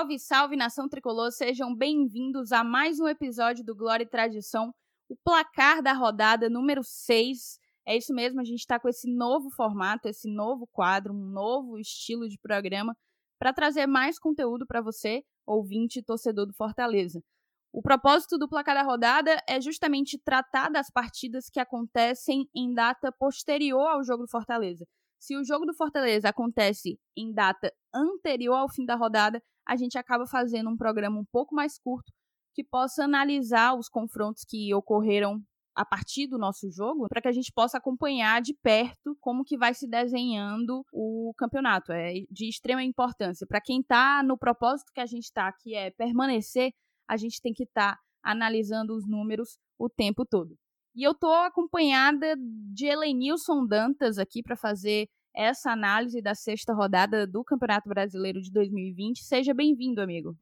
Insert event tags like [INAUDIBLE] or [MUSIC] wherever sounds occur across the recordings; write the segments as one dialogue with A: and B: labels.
A: Salve, salve nação tricolor, sejam bem-vindos a mais um episódio do Glória e Tradição, o placar da rodada número 6. É isso mesmo, a gente está com esse novo formato, esse novo quadro, um novo estilo de programa para trazer mais conteúdo para você, ouvinte e torcedor do Fortaleza. O propósito do placar da rodada é justamente tratar das partidas que acontecem em data posterior ao jogo do Fortaleza. Se o jogo do Fortaleza acontece em data anterior ao fim da rodada, a gente acaba fazendo um programa um pouco mais curto que possa analisar os confrontos que ocorreram a partir do nosso jogo, para que a gente possa acompanhar de perto como que vai se desenhando o campeonato. É de extrema importância. Para quem está no propósito que a gente está, que é permanecer, a gente tem que estar tá analisando os números o tempo todo. E eu estou acompanhada de Helenilson Dantas aqui para fazer essa análise da sexta rodada do Campeonato Brasileiro de 2020. Seja bem-vindo, amigo.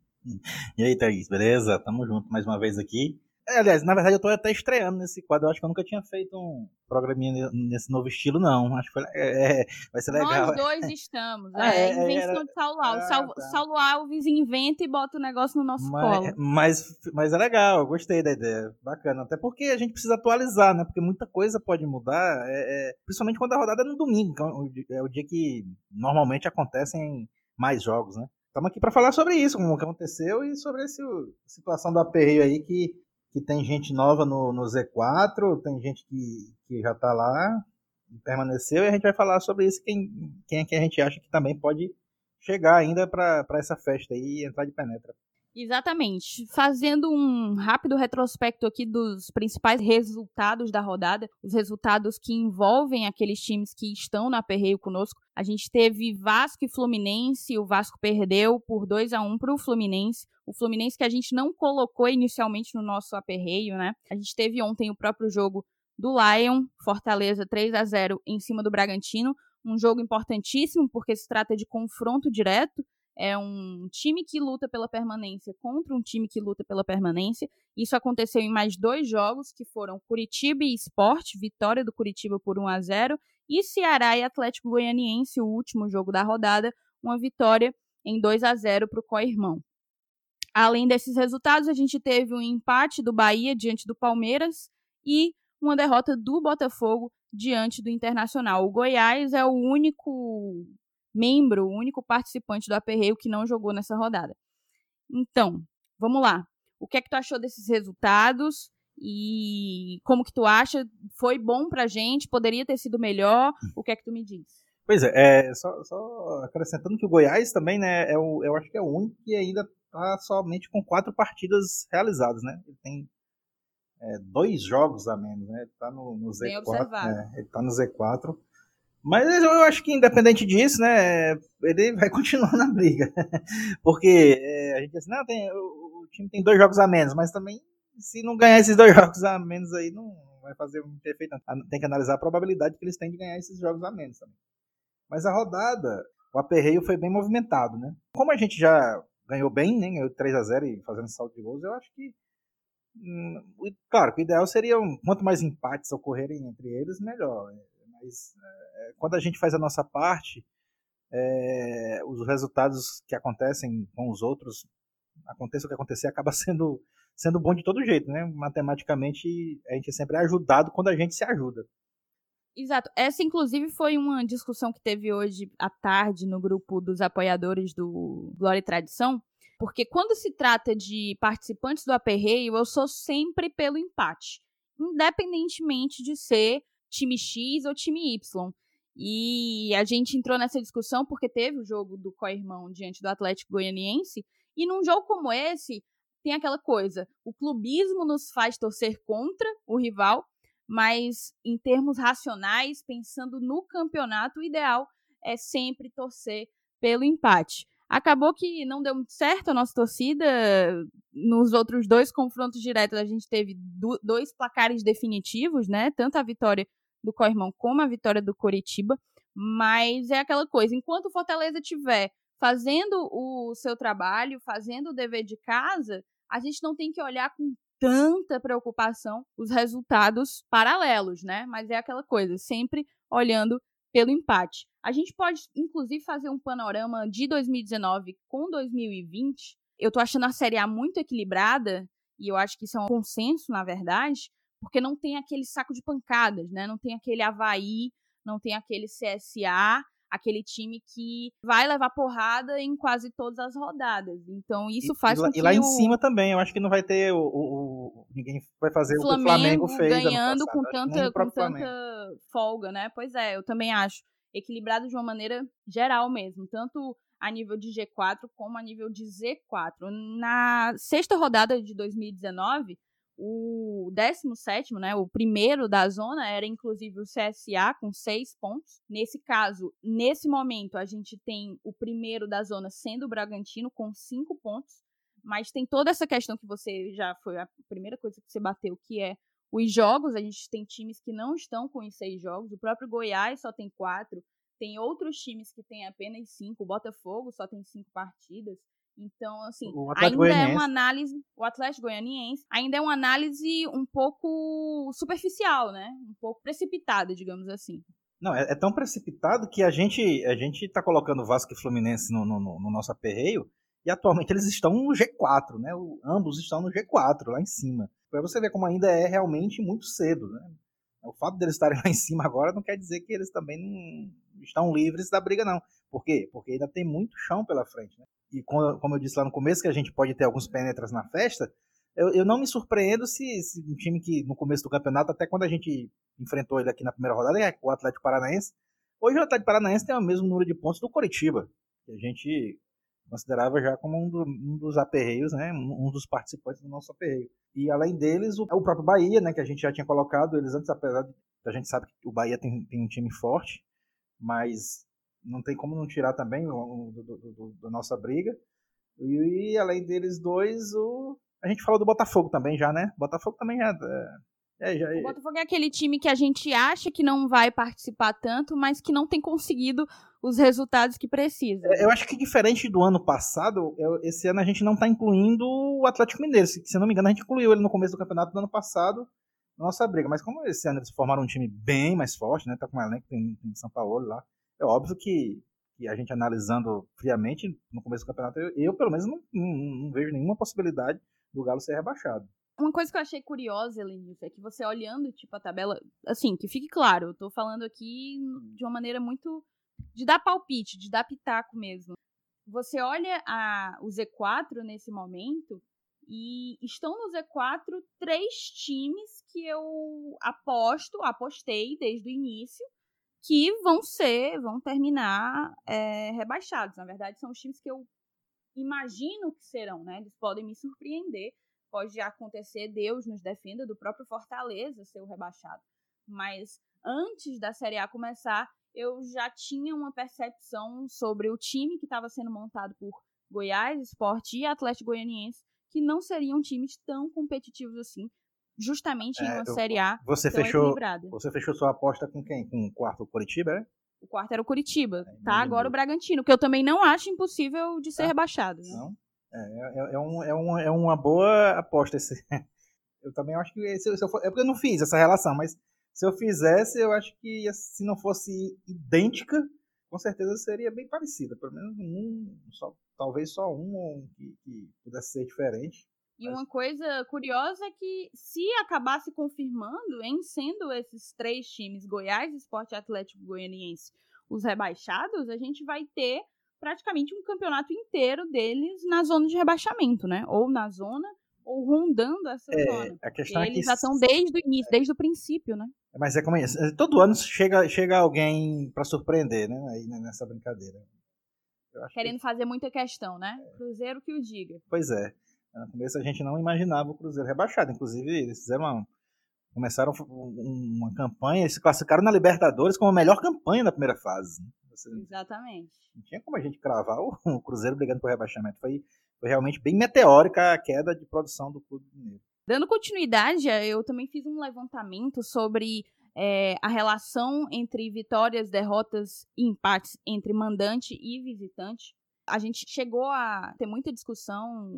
B: E aí, Thaís, beleza? Tamo junto mais uma vez aqui. É, aliás, na verdade eu tô até estreando nesse quadro. Eu acho que eu nunca tinha feito um programinha nesse novo estilo, não. Acho que foi, é, é, vai ser legal.
A: Nós dois estamos. [LAUGHS] Ah, é, é, invenção era... de Saulo Alves. Ah, Saulo, tá. Saulo Alves inventa e bota o negócio no nosso
B: mas,
A: colo.
B: Mas, mas é legal, gostei da ideia. Bacana. Até porque a gente precisa atualizar, né? Porque muita coisa pode mudar. É, é principalmente quando a rodada é no domingo, que é o dia que normalmente acontecem mais jogos, né? Estamos aqui para falar sobre isso, como aconteceu e sobre essa situação do aperreio aí que que tem gente nova no, no Z4, tem gente que, que já está lá permaneceu, e a gente vai falar sobre isso, quem, quem é que a gente acha que também pode chegar ainda para essa festa aí e entrar de penetra.
A: Exatamente. Fazendo um rápido retrospecto aqui dos principais resultados da rodada, os resultados que envolvem aqueles times que estão na aperreio conosco. A gente teve Vasco e Fluminense, o Vasco perdeu por 2 a 1 para o Fluminense. O Fluminense que a gente não colocou inicialmente no nosso aperreio, né? A gente teve ontem o próprio jogo do Lion, Fortaleza 3 a 0 em cima do Bragantino, um jogo importantíssimo porque se trata de confronto direto é um time que luta pela permanência contra um time que luta pela permanência. Isso aconteceu em mais dois jogos, que foram Curitiba e Sport, vitória do Curitiba por 1 a 0 e Ceará e Atlético Goianiense, o último jogo da rodada, uma vitória em 2 a 0 para o Coirmão. Além desses resultados, a gente teve um empate do Bahia diante do Palmeiras e uma derrota do Botafogo diante do Internacional. O Goiás é o único membro, o único participante do aperreio que não jogou nessa rodada. Então, vamos lá. O que é que tu achou desses resultados? E como que tu acha? Foi bom pra gente? Poderia ter sido melhor? O que é que tu me diz?
B: Pois é, é só, só, acrescentando que o Goiás também, né, é o, eu acho que é o único que ainda tá somente com quatro partidas realizadas, né? Ele tem é, dois jogos a menos, né? Ele tá no, no Z4. É, ele tá no Z4. Mas eu acho que independente disso, né, ele vai [LAUGHS] continuar na briga. [LAUGHS] Porque é, a gente diz assim, não, tem, o, o, time tem dois jogos a menos, mas também se não ganhar esses dois [LAUGHS] jogos a menos aí, não vai fazer um efeito. Tem que analisar a probabilidade que eles têm de ganhar esses jogos a menos também. Mas a rodada, o aperreio foi bem movimentado, né? Como a gente já ganhou bem, né, ganhou 3 a 0 e fazendo salto de gols, eu acho que hum, claro, o ideal seria quanto mais empates ocorrerem entre eles, melhor. Mas é, quando a gente faz a nossa parte, é, os resultados que acontecem com os outros, aconteça o que acontecer, [LAUGHS] acaba sendo, sendo bom de todo jeito, né? Matematicamente, a gente é sempre ajudado quando a gente se ajuda.
A: Exato. Essa, inclusive, foi uma discussão que teve hoje à tarde no grupo dos apoiadores do Glória e Tradição, porque quando se trata de participantes do aperreio, eu sou sempre pelo empate, independentemente de ser time X ou time Y. E a gente entrou nessa discussão porque teve o jogo do co-irmão diante do Atlético Goianiense. E num jogo como esse, tem aquela coisa: o clubismo nos faz torcer contra o rival, mas em termos racionais, pensando no campeonato, o ideal é sempre torcer pelo empate. Acabou que não deu muito certo a nossa torcida. Nos outros dois confrontos diretos, a gente teve dois placares definitivos, né? Tanto a vitória do Corrimão como a vitória do Coritiba. Mas é aquela coisa, enquanto o Fortaleza tiver fazendo o seu trabalho, fazendo o dever de casa, a gente não tem que olhar com tanta preocupação os resultados paralelos, né? Mas é aquela coisa, sempre olhando pelo empate. A gente pode, inclusive, fazer um panorama de 2019 com 2020. Eu tô achando a Série A muito equilibrada, e eu acho que isso é um consenso, na verdade, porque não tem aquele saco de pancadas, né? Não tem aquele Havaí, não tem aquele CSA, aquele time que vai levar porrada em quase todas as rodadas. Então isso faz
B: e,
A: com que
B: E lá em
A: o
B: cima também, eu acho que não vai ter o, o, o ninguém vai fazer o que o Flamengo fez
A: ganhando com
B: que nem
A: tanta com
B: Flamengo.
A: tanta folga, né? Pois é, eu também acho equilibrado de uma maneira geral mesmo, tanto a nível de G4 como a nível de Z4. Na sexta rodada de 2019, o 17, né, o primeiro da zona, era inclusive o CSA com seis pontos. Nesse caso, nesse momento, a gente tem o primeiro da zona sendo o Bragantino com cinco pontos. Mas tem toda essa questão que você já foi a primeira coisa que você bateu, que é os jogos. A gente tem times que não estão com os seis jogos. O próprio Goiás só tem quatro. Tem outros times que têm apenas cinco. O Botafogo só tem cinco partidas. Então, assim, ainda é uma análise, o Atlético Goianiense, ainda é uma análise um pouco superficial, né? Um pouco precipitada, digamos assim.
B: Não, é, é tão precipitado que a gente a gente tá colocando Vasco e Fluminense no, no, no- no nosso aperreio e atualmente eles estão no G4, né? O- ambos estão no G4, lá em cima. Pra você ver como ainda é realmente muito cedo, né? O fato deles estarem lá em cima agora não quer dizer que eles também não estão livres da briga, não. Por quê? Porque ainda tem muito chão pela frente, né? E co- como eu disse lá no começo, que a gente pode ter alguns penetras na festa, eu, eu não me surpreendo se, se um time que no começo do campeonato, até quando a gente enfrentou ele aqui na primeira rodada, é o Atlético Paranaense. Hoje o Atlético Paranaense tem o mesmo número de pontos do Coritiba, que a gente considerava já como um, do- um dos aperreios, né? Um, um dos participantes do nosso aperreio. E além deles, o, o próprio Bahia, né? Que a gente já tinha colocado eles antes, apesar de a gente sabe que o Bahia tem, tem um time forte, mas não tem como não tirar também o, do, do- do- da nossa briga. E, além deles dois, o, a gente falou do Botafogo também já, né? Botafogo também já. É, é, já
A: O Botafogo é aquele time que a gente acha que não vai participar tanto, mas que não tem conseguido os resultados que precisa.
B: É, Eu acho que diferente do ano passado, esse ano a gente não está incluindo o Atlético Mineiro. Se, se não me engano, a gente incluiu ele no começo do campeonato do ano passado na nossa briga. Mas como esse ano eles formaram um time bem mais forte, né? Tá com um elenco, tem, tem São Paulo lá. É óbvio que, que a gente analisando friamente no começo do campeonato, eu, eu, pelo menos não, não- não vejo nenhuma possibilidade do Galo ser rebaixado.
A: Uma coisa que eu achei curiosa, Lenilson, é que você olhando, tipo, a tabela. Assim, que fique claro, eu tô falando aqui de uma maneira muito. de dar palpite, de dar pitaco mesmo. Você olha a, o Z4 nesse momento, e estão no Z4 três times que eu aposto, apostei desde o início, que vão ser, vão terminar é, rebaixados. Na verdade, são os times que eu imagino que serão, né? Eles podem me surpreender pode acontecer, Deus nos defenda, do próprio Fortaleza ser o rebaixado. Mas antes da Série A começar, eu já tinha uma percepção sobre o time que estava sendo montado por Goiás, Sport e Atlético Goianiense, que não seriam times tão competitivos assim, justamente em
B: É,
A: uma
B: eu-
A: Série A
B: Você fechou, você fechou sua aposta com quem? Com o quarto Coritiba, né?
A: O quarto era o Curitiba, tá
B: imagino.
A: agora o Bragantino, que eu também não acho impossível de ser
B: Tá.
A: rebaixado. Né?
B: Não? É, é, é, um, é, um, é uma boa aposta esse. [LAUGHS] Eu também acho que se, eu- se eu for, é porque eu não fiz essa relação, mas se eu fizesse, eu acho que se não fosse idêntica, com certeza seria bem parecida. Pelo menos um, só, talvez só um um que, que pudesse ser diferente.
A: E uma coisa curiosa é que se acabasse confirmando em sendo esses três times, Goiás, Esporte Atlético Goianiense, os rebaixados, a gente vai ter praticamente um campeonato inteiro deles na zona de rebaixamento, né? Ou na zona, ou rondando essa zona.
B: A questão é
A: Eles
B: que.
A: já estão desde o início, desde o princípio, né?
B: Mas é como é isso. Todo ano chega, chega alguém para surpreender, né? Aí nessa brincadeira. Acho que-
A: Querendo fazer muita questão, né? Cruzeiro que o diga.
B: Pois é. No começo a gente não imaginava o Cruzeiro rebaixado. Inclusive, eles fizeram uma. Começaram um- uma campanha, eles se classificaram na Libertadores como a melhor campanha da primeira fase. Você
A: Exatamente.
B: não tinha como a gente cravar o, o Cruzeiro brigando por rebaixamento. Foi, foi realmente bem meteórica a queda de produção do Clube Mineiro.
A: Dando continuidade, eu também fiz um levantamento sobre é, a relação entre vitórias, derrotas e empates entre mandante e visitante. A gente chegou a ter muita discussão,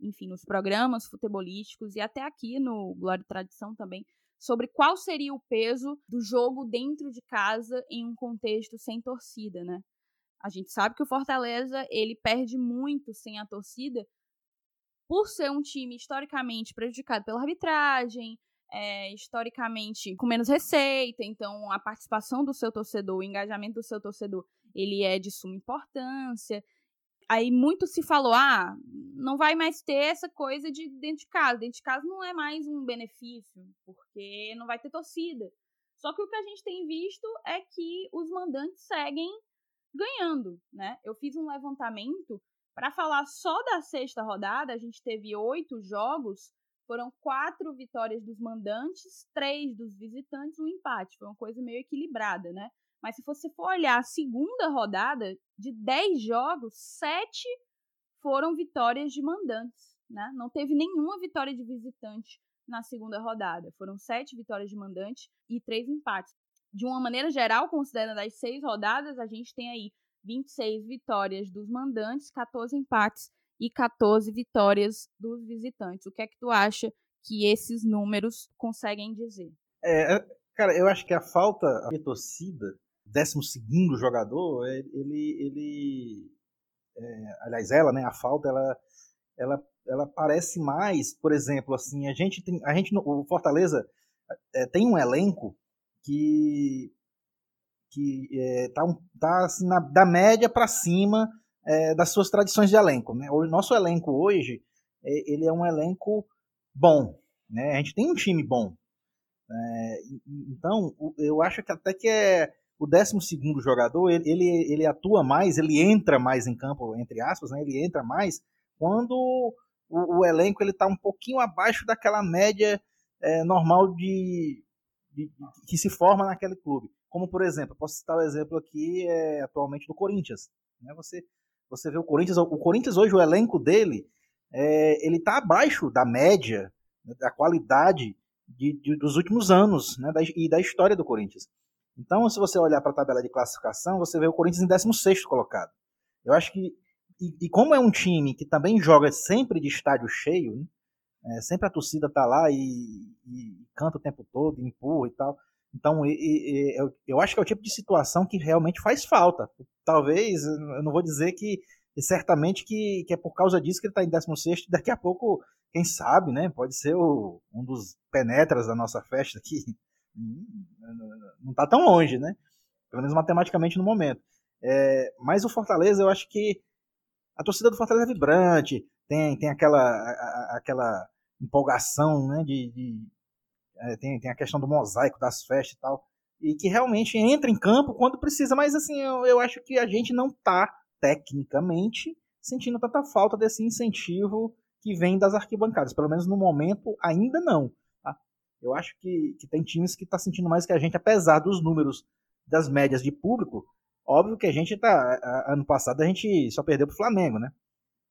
A: enfim, nos programas futebolísticos e até aqui no Glória e Tradição também, sobre qual seria o peso do jogo dentro de casa em um contexto sem torcida, né? A gente sabe que o Fortaleza ele perde muito sem a torcida por ser um time historicamente prejudicado pela arbitragem, é, historicamente com menos receita, então a participação do seu torcedor, o engajamento do seu torcedor, ele é de suma importância. Aí muito se falou, ah, não vai mais ter essa coisa de dentro de casa. Dentro de casa não é mais um benefício, porque não vai ter torcida. Só que o que a gente tem visto é que os mandantes seguem ganhando, né? Eu fiz um levantamento para falar só da sexta rodada, a gente teve oito jogos, foram quatro vitórias dos mandantes, três dos visitantes, um empate. Foi uma coisa meio equilibrada, né? Mas se você for olhar a segunda rodada, de dez jogos, sete foram vitórias de mandantes, né? Não teve nenhuma vitória de visitante na segunda rodada. Foram sete vitórias de mandante e três empates. De uma maneira geral, considerando as seis rodadas, a gente tem aí 26 vitórias dos mandantes, 14 empates e 14 vitórias dos visitantes. O que é que tu acha que esses números conseguem dizer?
B: É, é cara, eu acho que a falta de torcida, 12 jogador, é, ele, ele é, aliás, ela, né, a falta, ela, ela, ela parece mais, por exemplo, assim, a gente tem, a gente, o Fortaleza é, tem um elenco que que é, tá, tá assim, na, da média para cima é, das suas tradições de elenco. Né? O nosso elenco hoje, é, ele é um elenco bom. Né? A gente tem um time bom. É, então, eu acho que até que é o 12 jogador, ele, ele, ele, atua mais, ele entra mais em campo, entre aspas, né? ele entra mais quando o, o elenco está um pouquinho abaixo daquela média é, normal de, de, que se forma naquele clube. Como, por exemplo, posso citar o exemplo aqui é, atualmente do Corinthians. Né? Você, você vê o Corinthians, o Corinthians hoje, o elenco dele, é, ele está abaixo da média, né, da qualidade de, de, dos últimos anos né, da, e da história do Corinthians. Então, se você olhar para a tabela de classificação, você vê o Corinthians em 16 colocado. Eu acho que, e, e, como é um time que também joga sempre de estádio cheio, né, é, sempre a torcida tá lá e, e, canta o tempo todo, empurra e tal. Então, e, e, eu, eu acho que é o tipo de situação que realmente faz falta. Talvez, eu não vou dizer que certamente que, que é por causa disso que ele está em 16 daqui a pouco, quem sabe, né? Pode ser o, um dos penetras da nossa festa aqui. Não está tão longe, né? Pelo menos matematicamente no momento. É, mas o Fortaleza, eu acho que a torcida do Fortaleza é vibrante, tem, tem aquela, a, aquela empolgação né, de, de, é, tem, tem a questão do mosaico das festas e tal, e que realmente entra em campo quando precisa, mas assim, eu, eu acho que a gente não está tecnicamente sentindo tanta falta desse incentivo que vem das arquibancadas, pelo menos no momento ainda não. Eu acho que, que tem times que estão tá sentindo mais que a gente, apesar dos números das médias de público, óbvio que a gente tá. Ano passado a gente só perdeu para o Flamengo, né?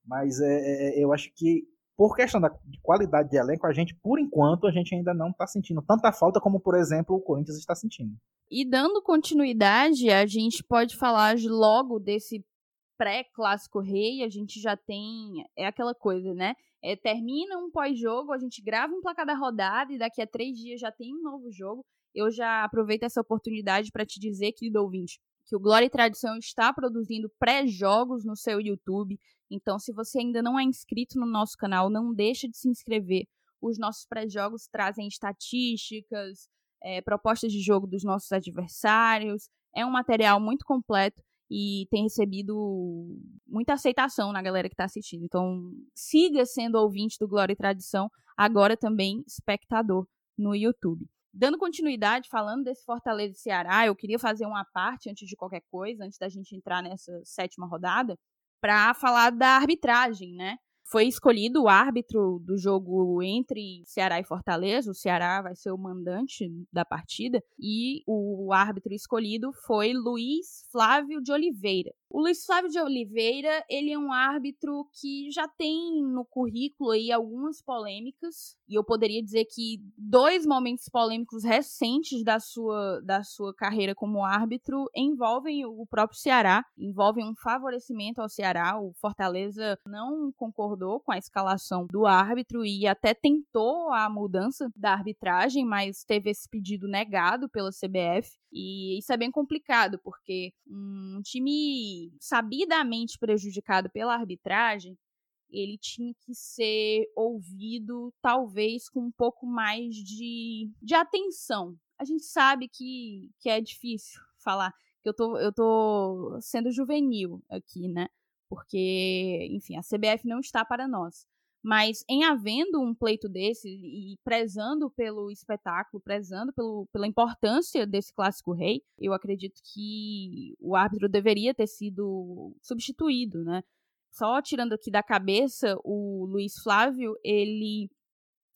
B: Mas é, é, eu acho que por questão da de qualidade de elenco, a gente, por enquanto, a gente ainda não está sentindo tanta falta como, por exemplo, o Corinthians está sentindo.
A: E dando continuidade, a gente pode falar logo desse pré-clássico rei, a gente já tem. É aquela coisa, né? É, termina um pós-jogo, a gente grava um placar da rodada e daqui a três dias já tem um novo jogo. Eu já aproveito essa oportunidade para te dizer, querido ouvinte, que o Glória e Tradição está produzindo pré-jogos no seu YouTube. Então, se você ainda não é inscrito no nosso canal, não deixe de se inscrever. Os nossos pré-jogos trazem estatísticas, é, propostas de jogo dos nossos adversários. É um material muito completo e tem recebido muita aceitação na galera que está assistindo. Então, siga sendo ouvinte do Glória e Tradição, agora também espectador no YouTube. Dando continuidade, falando desse Fortaleza e Ceará, eu queria fazer uma parte antes de qualquer coisa, antes da gente entrar nessa sétima rodada, para falar da arbitragem, né? Foi escolhido o árbitro do jogo entre Ceará e Fortaleza. O Ceará vai ser o mandante da partida. E o árbitro escolhido foi Luiz Flávio de Oliveira. O Luiz Flávio de Oliveira, ele é um árbitro que já tem no currículo aí algumas polêmicas, e eu poderia dizer que dois momentos polêmicos recentes da sua, da sua carreira como árbitro envolvem o próprio Ceará, envolvem um favorecimento ao Ceará. O Fortaleza não concordou com a escalação do árbitro e até tentou a mudança da arbitragem, mas teve esse pedido negado pela CBF. E isso é bem complicado, porque um time sabidamente prejudicado pela arbitragem, ele tinha que ser ouvido talvez com um pouco mais de, de atenção. A gente sabe que, que é difícil falar, que eu tô, eu tô sendo juvenil aqui, né? Porque, enfim, a CBF não está para nós. Mas em havendo um pleito desse e prezando pelo espetáculo, prezando pelo, pela importância desse clássico rei, eu acredito que o árbitro deveria ter sido substituído, né? Só tirando aqui da cabeça, o Luiz Flávio, ele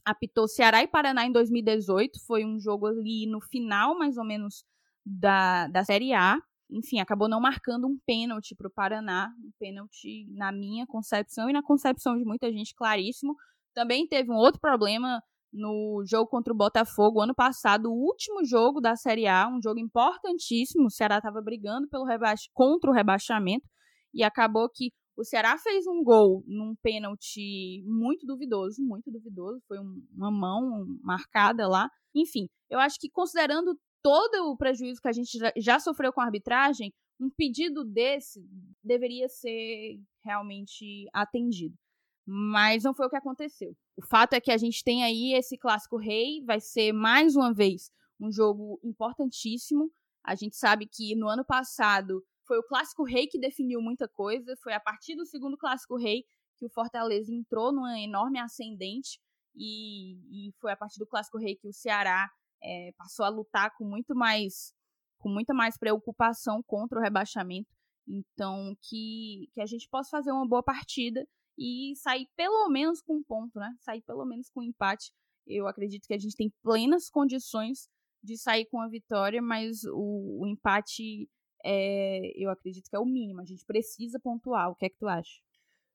A: apitou Ceará e Paraná em 2018, foi um jogo ali no final, mais ou menos, da, da Série A enfim, acabou não marcando um pênalti para o Paraná, um pênalti na minha concepção e na concepção de muita gente claríssimo. Também teve um outro problema no jogo contra o Botafogo ano passado, o último jogo da Série A, um jogo importantíssimo. O Ceará estava brigando pelo contra o rebaixamento e acabou que o Ceará fez um gol num pênalti muito duvidoso, muito duvidoso. Foi um, uma mão marcada lá. Enfim, eu acho que considerando todo o prejuízo que a gente já sofreu com a arbitragem, um pedido desse deveria ser realmente atendido. Mas não foi o que aconteceu. O fato é que a gente tem aí esse clássico rei, vai ser mais uma vez um jogo importantíssimo. A gente sabe que no ano passado foi o clássico rei que definiu muita coisa, foi a partir do segundo clássico rei que o Fortaleza entrou numa enorme ascendente e, e foi a partir do clássico rei que o Ceará é, passou a lutar com muito mais com muita mais preocupação contra o rebaixamento. Então, que, que a gente possa fazer uma boa partida e sair pelo menos com um ponto, né? Sair pelo menos com um empate. Eu acredito que a gente tem plenas condições de sair com a vitória, mas o, o empate é, eu acredito que é o mínimo. A gente precisa pontuar. O que é que tu acha?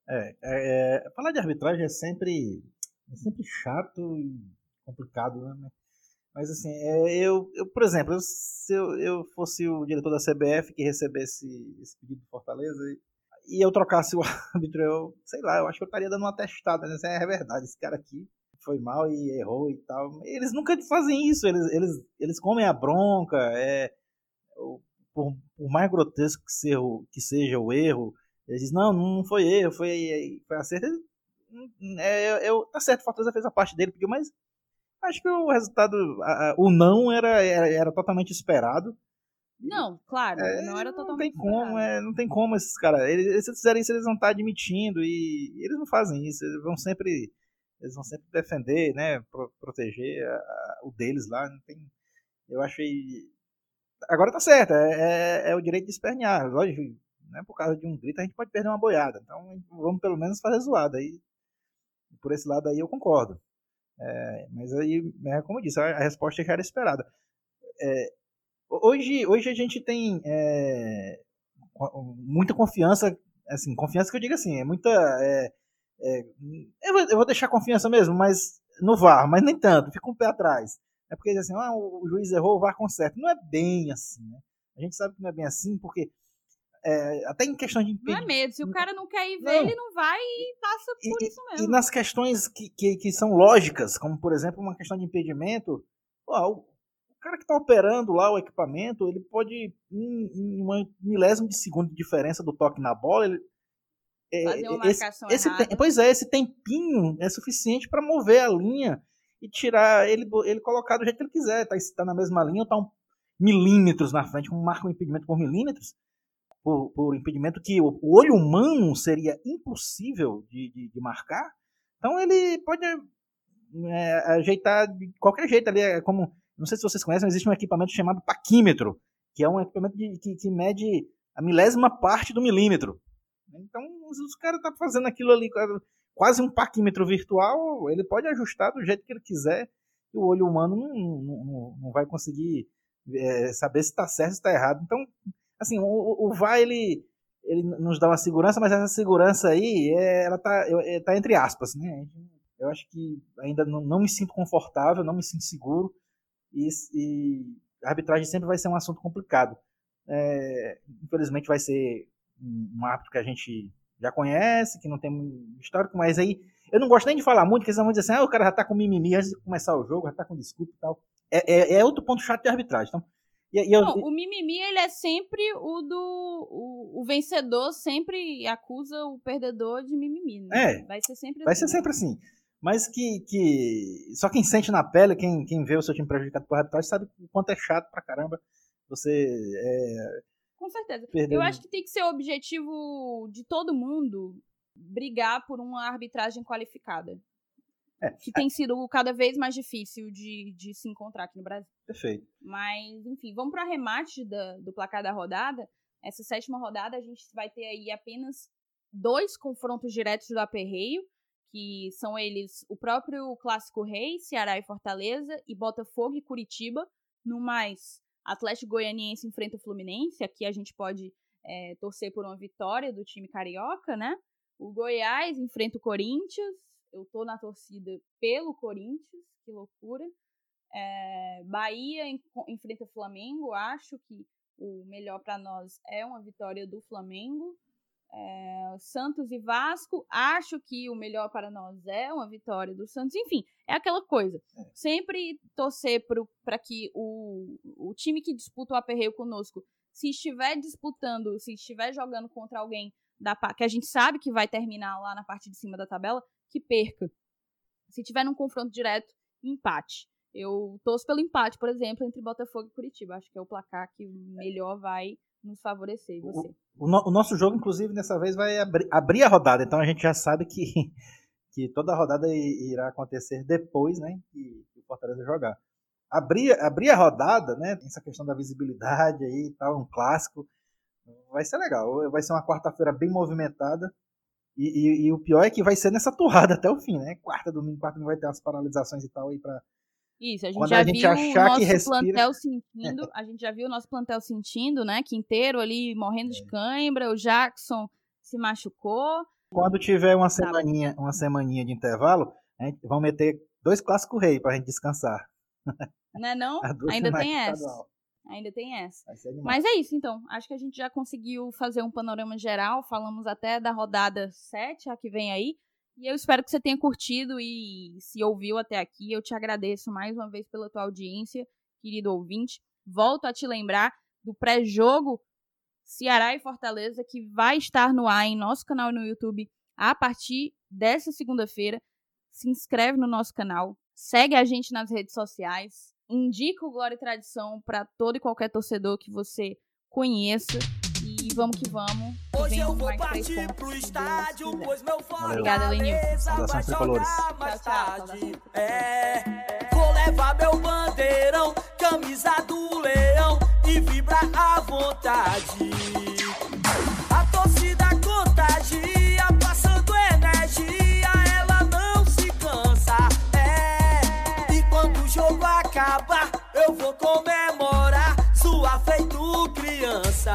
B: É, é, é falar de arbitragem é sempre, é sempre chato e complicado, né? Mas assim, é, eu, eu, por exemplo, eu, se eu, eu fosse o diretor da CBF que recebesse esse pedido do Fortaleza e eu trocasse o [LAUGHS] árbitro, eu sei lá, eu acho que eu estaria dando uma testada, né? É verdade, esse cara aqui foi mal e errou e tal. Eles nunca fazem isso, eles, eles, eles comem a bronca, é, por, por mais grotesco que seja, que seja o erro, eles dizem, não, não foi erro, foi, foi acerto. É, eu, tá certo, o Fortaleza fez a parte dele, pediu, mas Acho que o resultado, o não era, era, era totalmente esperado.
A: Não, claro, é, não era totalmente
B: não tem
A: esperado.
B: como, é, não tem como esses caras. Eles, se eles fizerem isso, eles vão estar admitindo e eles não fazem isso. Eles vão sempre, eles vão sempre defender, né, pro, proteger a, a, o deles lá. Não tem, eu achei. Agora tá certo, é, é, é o direito de espernear. Lógico, né, por causa de um grito a gente pode perder uma boiada. Então vamos pelo menos fazer zoada. Aí, por esse lado aí eu concordo. É, mas aí, é, como eu disse, a, resposta já era esperada. É, hoje, hoje a gente tem é, muita confiança, assim, confiança que eu digo assim, é muita. É, é, eu, vou, eu, vou, deixar confiança mesmo, mas no VAR, mas nem tanto, fica um pé atrás. É porque assim, ah, o, o juiz errou, o VAR conserta. Não é bem assim, né? A gente sabe que não é bem assim, porque é, até em questão de
A: impedimento. Não é medo, se o cara não quer ir ver, não. ele não vai e passa por
B: e,
A: isso mesmo.
B: E nas questões que, que, que, são lógicas, como por exemplo uma questão de impedimento, ó, o, cara que está operando lá o equipamento, ele pode, em, em uma milésimo de segundo de diferença do toque na bola, ele,
A: é, uma esse,
B: esse tem, pois é, esse tempinho é suficiente para mover a linha e tirar ele, ele colocar do jeito que ele quiser. Tá, tá na mesma linha ou tá um milímetros na frente, como marca um impedimento por milímetros, por, por impedimento que o, o, olho humano seria impossível de, de, de marcar, então ele pode é, ajeitar de qualquer jeito ali. É como, não sei se vocês conhecem, existe um equipamento chamado paquímetro, que é um equipamento de, que, que mede a milésima parte do milímetro. Então, os, os caras estão tá fazendo aquilo ali, quase um paquímetro virtual, ele pode ajustar do jeito que ele quiser, e o olho humano não, não, não vai conseguir é, saber se está certo ou está errado. Então, assim, o, o VAR, ele, ele nos dá uma segurança, mas essa segurança aí, é, ela tá, é, tá entre aspas, né? Eu acho que ainda não, não me sinto confortável, não me sinto seguro e, e, a arbitragem sempre vai ser um assunto complicado. É, infelizmente vai ser um árbitro que a gente já conhece, que não tem histórico, mas aí eu não gosto nem de falar muito, porque eles vão dizer assim, ah, o cara já tá com mimimi antes de começar o jogo, já tá com desculpa e tal. É, é, é outro ponto chato de arbitragem. Então,
A: e, e eu, não, o mimimi, ele é sempre o do. O, o, vencedor sempre acusa o perdedor de mimimi. Né?
B: É. Vai ser sempre Vai assim. ser sempre assim. Mas que, que. Só quem sente na pele, quem, quem vê o seu time prejudicado por arbitragem, sabe o quanto é chato pra caramba você. É,
A: Com certeza. Eu acho que tem que ser o objetivo de todo mundo brigar por uma arbitragem qualificada. Que tem sido cada vez mais difícil de, de se encontrar aqui no Brasil.
B: Perfeito.
A: Mas, enfim, vamos para o arremate da, do placar da rodada. Essa sétima rodada a gente vai ter aí apenas dois confrontos diretos do aperreio, que são eles o próprio Clássico Rei, Ceará e Fortaleza, e Botafogo e Curitiba. No mais, Atlético Goianiense enfrenta o Fluminense. Aqui a gente pode é, torcer por uma vitória do time carioca, né? O Goiás enfrenta o Corinthians. Eu tô na torcida pelo Corinthians, que loucura. É, Bahia enfrenta o Flamengo. Acho que o melhor para nós é uma vitória do Flamengo. É, Santos e Vasco, acho que o melhor para nós é uma vitória do Santos. Enfim, é aquela coisa. É. Sempre torcer para que o, o time que disputa o aperreio conosco, se estiver disputando, se estiver jogando contra alguém da, que a gente sabe que vai terminar lá na parte de cima da tabela, que perca. Se tiver num confronto direto, empate. Eu torço pelo empate, por exemplo, entre Botafogo e Curitiba. Acho que é o placar que melhor vai nos favorecer. Você.
B: O, o, o nosso jogo, inclusive, dessa vez vai abri, abrir a rodada. Então a gente já sabe que, [LAUGHS] que toda a rodada irá acontecer depois, né? Que o Fortaleza jogar. Abrir, abrir a rodada, né? Essa questão da visibilidade aí e tal, um clássico. Vai ser legal. Vai ser uma quarta-feira bem movimentada. E, e, e, o pior é que vai ser nessa torrada até o fim, né? Quarta, domingo, quarta domingo vai ter umas paralisações e tal aí pra.
A: Isso, a gente Quando já a gente viu achar o nosso respira... plantel sentindo, [LAUGHS] a gente já viu o nosso plantel sentindo, né? Quinteiro ali morrendo é. de cãibra, o Jackson se machucou.
B: Quando tiver uma tá semaninha, uma semaninha de intervalo, a gente vamos meter dois clássicos rei pra gente descansar.
A: Não [LAUGHS] é não? Ainda tem essa. Ainda tem essa. Mas é isso, então. Acho que a gente já conseguiu fazer um panorama geral. Falamos até da rodada 7, a que vem aí. E eu espero que você tenha curtido e se ouviu até aqui. Eu te agradeço mais uma vez pela tua audiência, querido ouvinte. Volto a te lembrar do pré-jogo Ceará e Fortaleza, que vai estar no ar em nosso canal no YouTube a partir dessa segunda-feira. Se inscreve no nosso canal, segue a gente nas redes sociais, indica o Glória e Tradição para todo e qualquer torcedor que você conheça. E vamos que vamos. Hoje eu vou partir pro estádio, pois meu Obrigada, Lenil.
B: mais
A: tarde.
B: É,
A: vou levar meu bandeirão, camisa do leão e vibrar à vontade. A torcida contagia, passando energia, ela não se cansa. É, e quando o jogo acabar, eu vou comemorar sua feito criança.